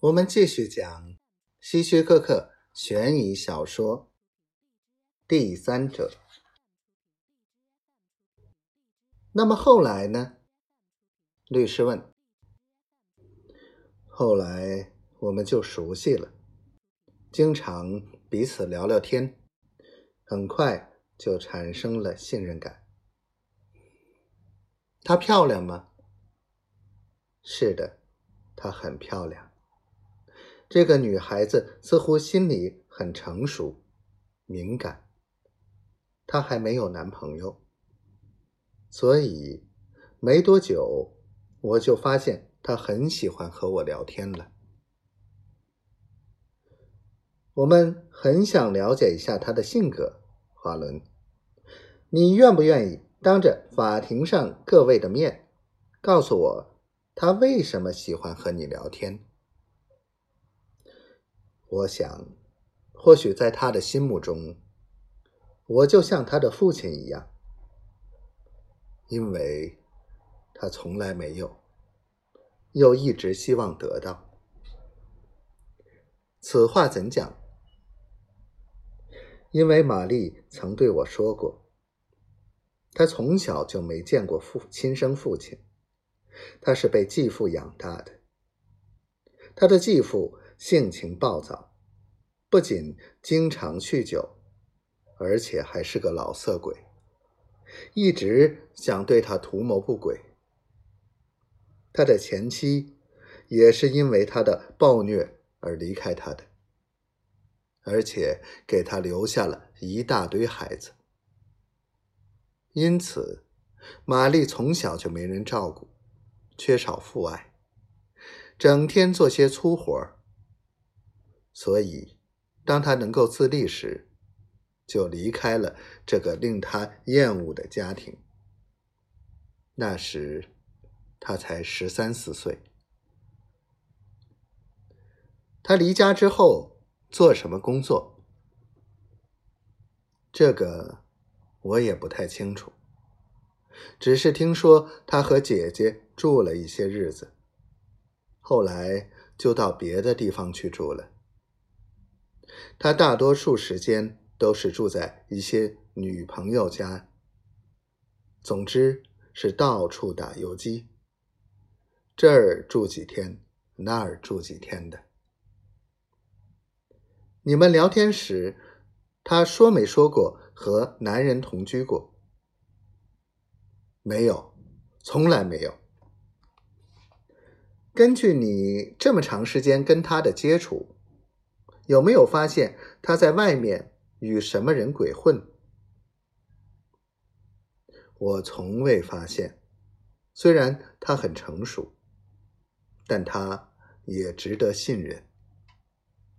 我们继续讲希区柯克悬疑小说《第三者》。那么后来呢？律师问。后来我们就熟悉了，经常彼此聊聊天，很快就产生了信任感。她漂亮吗？是的，她很漂亮。这个女孩子似乎心里很成熟、敏感。她还没有男朋友，所以没多久我就发现她很喜欢和我聊天了。我们很想了解一下她的性格，华伦，你愿不愿意当着法庭上各位的面，告诉我她为什么喜欢和你聊天？我想，或许在他的心目中，我就像他的父亲一样，因为他从来没有，又一直希望得到。此话怎讲？因为玛丽曾对我说过，她从小就没见过父亲生父亲，她是被继父养大的，她的继父。性情暴躁，不仅经常酗酒，而且还是个老色鬼，一直想对他图谋不轨。他的前妻也是因为他的暴虐而离开他的，而且给他留下了一大堆孩子。因此，玛丽从小就没人照顾，缺少父爱，整天做些粗活。所以，当他能够自立时，就离开了这个令他厌恶的家庭。那时，他才十三四岁。他离家之后做什么工作？这个我也不太清楚，只是听说他和姐姐住了一些日子，后来就到别的地方去住了。他大多数时间都是住在一些女朋友家，总之是到处打游击，这儿住几天，那儿住几天的。你们聊天时，他说没说过和男人同居过？没有，从来没有。根据你这么长时间跟他的接触。有没有发现他在外面与什么人鬼混？我从未发现。虽然他很成熟，但他也值得信任。